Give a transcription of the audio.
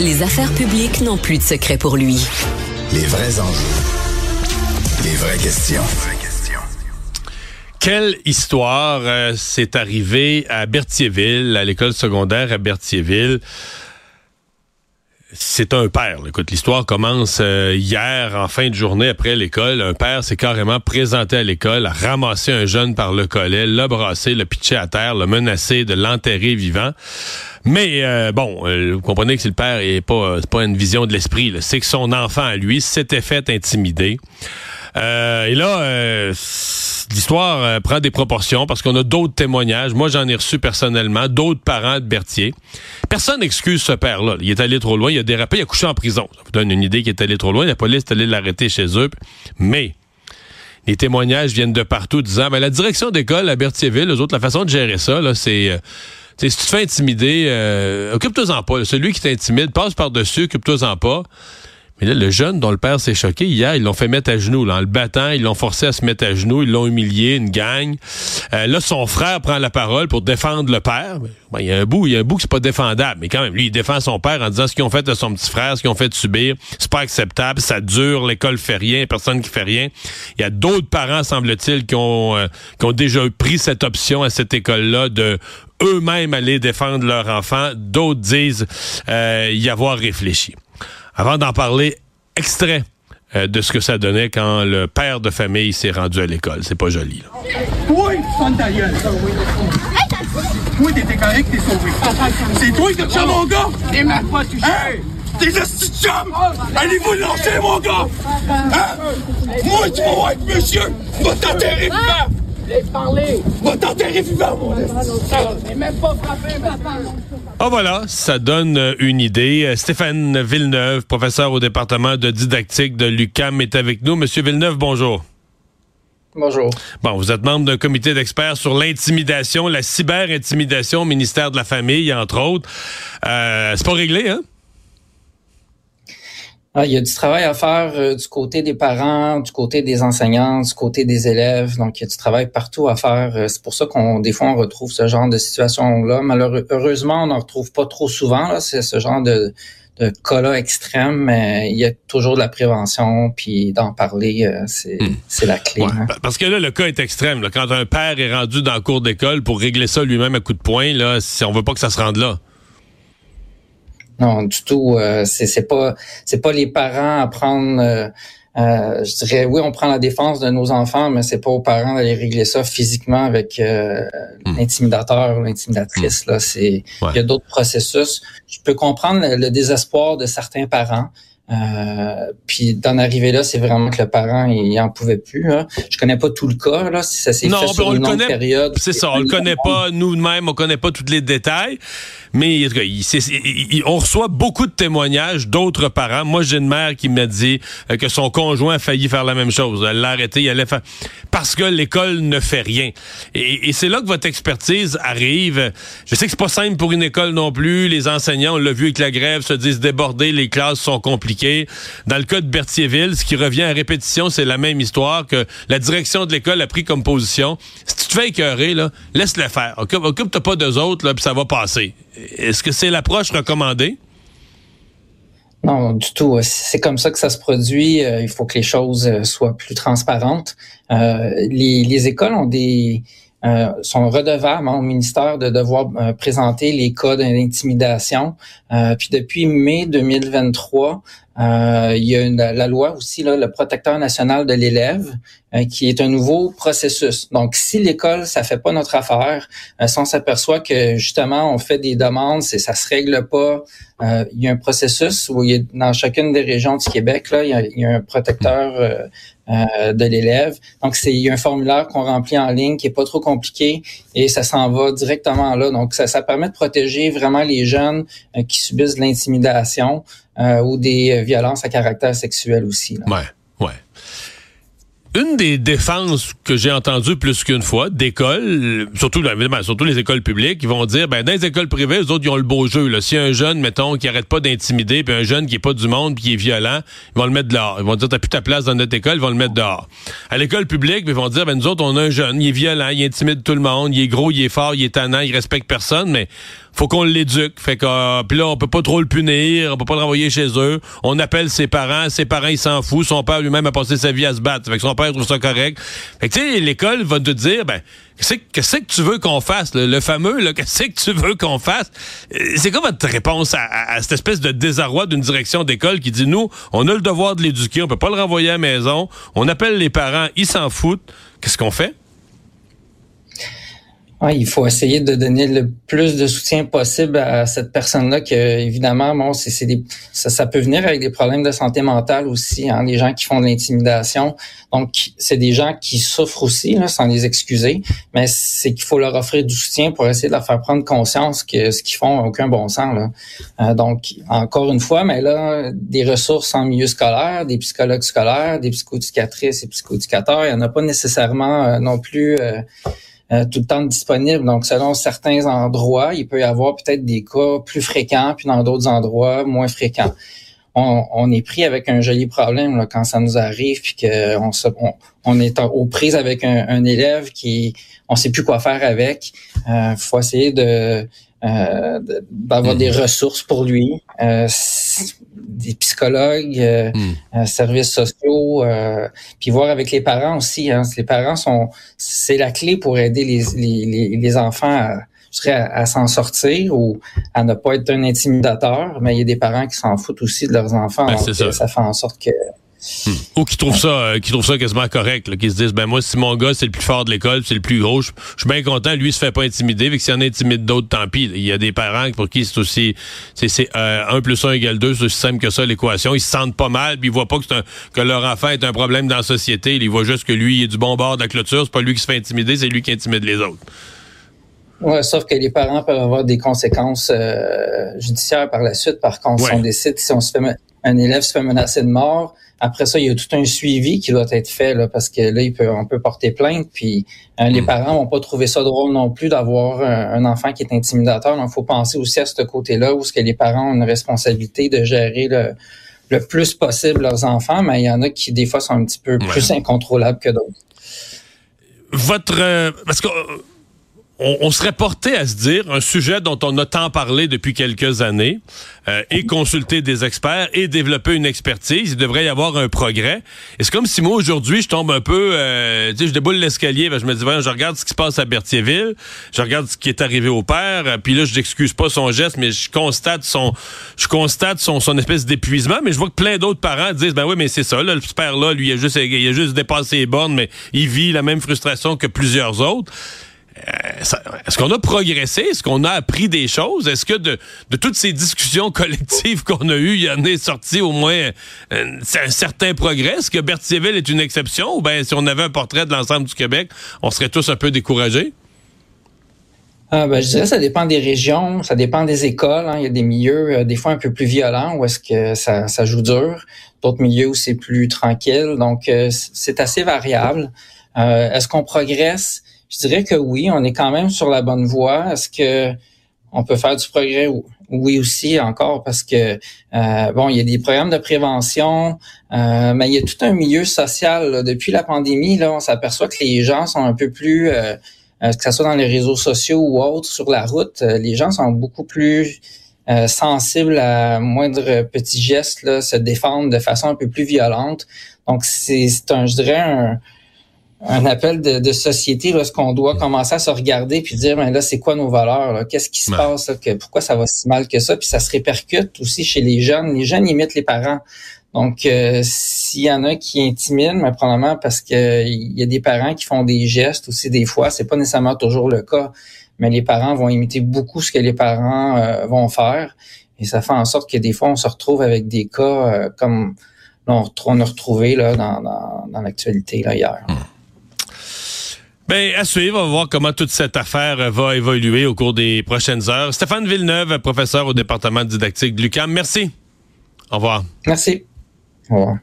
Les affaires publiques n'ont plus de secret pour lui. Les vrais enjeux. Les vraies questions. Quelle histoire euh, s'est arrivée à Berthierville, à l'école secondaire à Berthierville? C'est un père. Écoute, l'histoire commence euh, hier en fin de journée après l'école. Un père s'est carrément présenté à l'école, a ramassé un jeune par le collet, l'a brassé, l'a pitché à terre, l'a menacé de l'enterrer vivant. Mais euh, bon, euh, vous comprenez que si le père est pas, pas une vision de l'esprit, c'est que son enfant lui s'était fait intimider. Et là l'histoire euh, prend des proportions parce qu'on a d'autres témoignages. Moi, j'en ai reçu personnellement, d'autres parents de Berthier. Personne n'excuse ce père-là. Il est allé trop loin, il a dérapé, il a couché en prison. Ça vous donne une idée qu'il est allé trop loin. La police est allée l'arrêter chez eux. Mais les témoignages viennent de partout disant, ben, la direction d'école à Berthierville, eux autres, la façon de gérer ça, là, c'est... Euh, si tu te fais intimider, euh, occupe-toi-en pas. Celui qui t'intimide, passe par-dessus, occupe-toi-en pas. Mais là, le jeune dont le père s'est choqué, hier, ils l'ont fait mettre à genoux. Là, en le battant, ils l'ont forcé à se mettre à genoux, ils l'ont humilié, une gang. Euh, là, son frère prend la parole pour défendre le père. Ben, il y a un bout, il y a un bout qui c'est pas défendable. Mais quand même, lui, il défend son père en disant ce qu'ils ont fait à son petit frère, ce qu'ils ont fait subir, c'est pas acceptable, ça dure, l'école fait rien, personne qui fait rien. Il y a d'autres parents, semble-t-il, qui ont, euh, déjà pris cette option à cette école-là de eux-mêmes aller défendre leur enfant. D'autres disent euh, y avoir réfléchi. Avant d'en parler, extrait euh, de ce que ça donnait quand le père de famille s'est rendu à l'école. C'est pas joli. Là. Oui, sonne ta gueule? Oui, t'étais correct, t'es sauvé? C'est toi qui as mon gars? T'es même pas touché. Hey! T'es le petit chum! Allez-vous lancer, mon gars! Hein? Moi, tu vas voir monsieur! Va t'enterrer vivant! Laisse parler! Va t'enterrer vivant, mon T'es même pas frappé, Ah voilà, ça donne euh, une idée. Euh, Stéphane Villeneuve, professeur au département de didactique de l'UCAM, est avec nous. Monsieur Villeneuve, bonjour. Bonjour. Bon, vous êtes membre d'un comité d'experts sur l'intimidation, la cyber-intimidation au ministère de la Famille, entre autres. Euh, c'est pas réglé, hein? Ah, il y a du travail à faire euh, du côté des parents, du côté des enseignants, du côté des élèves. Donc, il y a du travail partout à faire. Euh, c'est pour ça qu'on des fois on retrouve ce genre de situation-là. Malheureusement, on n'en retrouve pas trop souvent. C'est ce genre de, de cas-là extrêmes, mais il y a toujours de la prévention, puis d'en parler, euh, hmm. c'est la clé. Hein. Parce que là, le cas est extrême. Quand un père est rendu dans le cours d'école pour régler ça lui-même à coup de poing, là, on veut pas que ça se rende là. Non, du tout. Euh, c'est pas c'est pas les parents à prendre. Euh, euh, je dirais oui, on prend la défense de nos enfants, mais c'est pas aux parents d'aller régler ça physiquement avec euh, hmm. l'intimidateur ou l'intimidatrice. Hmm. Là, c'est il y a d'autres processus. Je peux comprendre le désespoir de certains parents. Euh, puis d'en arriver là, c'est vraiment que le parent il en pouvait plus. Hein. Je connais pas tout le cas là, si ça s'est fait sur une longue période. C'est ça, on le connaît pas nous-mêmes, on connaît pas tous les détails. Mais on reçoit beaucoup de témoignages d'autres parents. Moi, j'ai une mère qui m'a dit euh, que son conjoint a failli faire la même chose. Elle l'a arrêté, il allait faire parce que l'école ne fait rien. Et, c'est là que votre expertise arrive. Je sais que c'est pas simple pour une école non plus. Les enseignants, on l'a vu avec la grève, se disent débordés, les classes sont compliquées. Dans le cas de Berthierville, ce qui revient à répétition, c'est la même histoire que la direction de l'école a pris comme position. Si tu te fais écœurer, laisse-le faire. Occupe-toi pas d'eux autres, puis ça va passer. Est-ce que c'est l'approche recommandée? Non, du tout. C'est comme ça que ça se produit. Euh, il faut que les choses euh, soient plus transparentes. Euh, les, écoles ont des sont redevables hein, au ministère de devoir présenter les cas d'intimidation. puis depuis mai 2023, euh, il y a la loi aussi, là, le protecteur national de l'élève, euh, qui est un nouveau processus. Donc, si l'école, ça fait pas notre affaire, euh, si on s'aperçoit que justement on fait des demandes, c'est ça se règle pas, il y a un processus où il y a, dans chacune des régions du Québec, là, il y a, un protecteur de l'élève. Donc, c'est il y a un formulaire qu'on remplit en ligne qui est pas trop compliqué et ça s'en va directement là. Donc, ça, ça permet de protéger vraiment les jeunes qui subissent de l'intimidation. Euh, ou des violences à caractère sexuel aussi. Là. Ouais, ouais. Une des défenses que j'ai entendues plus qu'une fois d'écoles, surtout évidemment, surtout les écoles publiques, ils vont dire ben dans les écoles privées, les autres ils ont le beau jeu. Là. Si un jeune, mettons, qui arrête pas d'intimider, puis un jeune qui est pas du monde, puis qui est violent, ils vont le mettre dehors. Ils vont dire t'as plus ta place dans notre école, ils vont le mettre dehors. À l'école publique, ils vont dire ben nous autres on a un jeune, il est violent, il intimide tout le monde, il est gros, il est fort, il est tannant, il respecte personne, mais faut qu'on l'éduque. Fait que euh, puis là, on peut pas trop le punir, on peut pas le renvoyer chez eux. On appelle ses parents, ses parents ils s'en foutent. Son père lui-même a passé sa vie à se battre. Fait que son père trouve ça correct. Fait que tu sais, l'école va te dire, ben qu'est-ce que tu veux qu'on fasse, le, fameux, qu'est-ce que tu veux qu'on fasse? Euh, c'est quoi votre réponse à, cette espèce de désarroi d'une direction d'école qui dit, nous, on a le devoir de l'éduquer, on peut pas le renvoyer à la maison, on appelle les parents, ils s'en foutent. Qu'est-ce qu'on fait? Il faut essayer de donner le plus de soutien possible à cette personne-là que évidemment bon c'est des ça, peut venir avec des problèmes de santé mentale aussi hein, les gens qui font de l'intimidation. Donc c'est des gens qui souffrent aussi sans les excuser mais c'est qu'il faut leur offrir du soutien pour essayer de leur faire prendre conscience que ce qu'ils font n'a aucun bon sens euh, donc encore une fois mais là des ressources en milieu scolaire des psychologues scolaires des psychoéducatrices et psychoéducateurs il n'y en a pas nécessairement euh, non plus euh, euh, tout le temps disponible. Donc, selon certains endroits, il peut y avoir peut-être des cas plus fréquents, puis dans d'autres endroits moins fréquents. On, est pris avec un joli problème quand ça nous arrive, puis qu'on on, on, est aux prises avec un, élève qui on sait plus quoi faire avec. Euh, faut essayer de euh, d'avoir des mm-hmm. ressources pour lui, euh, des psychologues, euh, mm. services sociaux, puis voir avec les parents aussi. Hein. Les parents sont, c'est la clé pour aider les, les, les enfants à, à, s'en sortir ou à ne pas être un intimidateur. Mais il y a des parents qui s'en foutent aussi de leurs enfants. Ben, ça. ça fait en sorte que Hmm. Ou qui trouvent ça, euh, qui trouvent ça quasiment correct, qui se disent ben moi si mon gars c'est le plus fort de l'école, c'est le plus gros, je, suis bien content, lui il se fait pas intimider, vu que s'il en intimide d'autres, tant pis. Il y a des parents pour qui c'est aussi c'est euh, 1 plus 1 égale 2, c'est aussi simple que ça l'équation. Ils se sentent pas mal, puis ils voient pas que, un, que leur enfant est un problème dans la société. Ils voient juste que lui il est du bon bord de la clôture, c'est pas lui qui se fait intimider, c'est lui qui intimide les autres. Ouais, sauf que les parents peuvent avoir des conséquences euh, judiciaires par la suite. Par contre, si on décide, si on se fait un élève se fait menacer de mort, après ça, il y a tout un suivi qui doit être fait là, parce que là, il peut, on peut porter plainte. Puis euh, les hmm. parents vont pas trouver ça drôle non plus d'avoir un, enfant qui est intimidateur. Donc, il faut penser aussi à ce côté-là où ce que les parents ont une responsabilité de gérer le, le plus possible leurs enfants, mais il y en a qui des fois sont un petit peu plus incontrôlables que d'autres. Votre euh, parce que euh, on, serait porté à se dire un sujet dont on a tant parlé depuis quelques années euh, et consulter des experts et développer une expertise, il devrait y avoir un progrès. Et c'est comme si moi aujourd'hui je tombe un peu, euh, tu sais, je déboule l'escalier, ben, je me dis je regarde ce qui se passe à Berthierville, je regarde ce qui est arrivé au père, euh, puis là je n'excuse pas son geste, mais je constate son, je constate son, son espèce d'épuisement, mais je vois que plein d'autres parents disent ben oui mais c'est ça, là, le père là, lui il a juste, il a juste dépassé les bornes, mais il vit la même frustration que plusieurs autres. Euh, est-ce qu'on a progressé? Est-ce qu'on a appris des choses? Est-ce que de, toutes ces discussions collectives qu'on a eues, il y en est sorti au moins un, certain progrès? Est-ce que Berthierville est une exception? Ou bien si on avait un portrait de l'ensemble du Québec, on serait tous un peu découragés? Ah, ben, je dirais ça dépend des régions, ça dépend des écoles. Hein. Il y a des milieux euh, des fois un peu plus violents où est-ce que ça, joue dur, d'autres milieux où c'est plus tranquille. Donc, euh, c'est assez variable. est-ce qu'on progresse? Je dirais que oui, on est quand même sur la bonne voie. Est-ce que on peut faire du progrès? Oui aussi, encore, parce que euh, bon, il y a des programmes de prévention, euh, mais il y a tout un milieu social. Depuis la pandémie, là, on s'aperçoit que les gens sont un peu plus, euh, que ce soit dans les réseaux sociaux ou autres, sur la route, les gens sont beaucoup plus sensibles à moindre petit geste, là, se défendre de façon un peu plus violente. Donc, c'est un, je dirais, un, un appel de, de société lorsqu'on doit commencer à se regarder puis dire ben là c'est quoi nos valeurs qu'est-ce qui se passe que pourquoi ça va si mal que ça? Puis ça se répercute aussi chez les jeunes. Les jeunes imitent les parents. Donc euh, s'il y en a qui intimident mais probablement parce que il y a des parents qui font des gestes aussi des fois. C'est pas nécessairement toujours le cas mais les parents vont imiter beaucoup ce que les parents euh, vont faire. Et ça fait en sorte que des fois on se retrouve avec des cas euh, comme on, a retrouvé là dans, dans, l'actualité là hier. Hmm. Ben, à suivre, on va voir comment toute cette affaire va évoluer au cours des prochaines heures. Stéphane Villeneuve, professeur au département didactique de l'UQAM. Merci. Au revoir. Merci. Au revoir.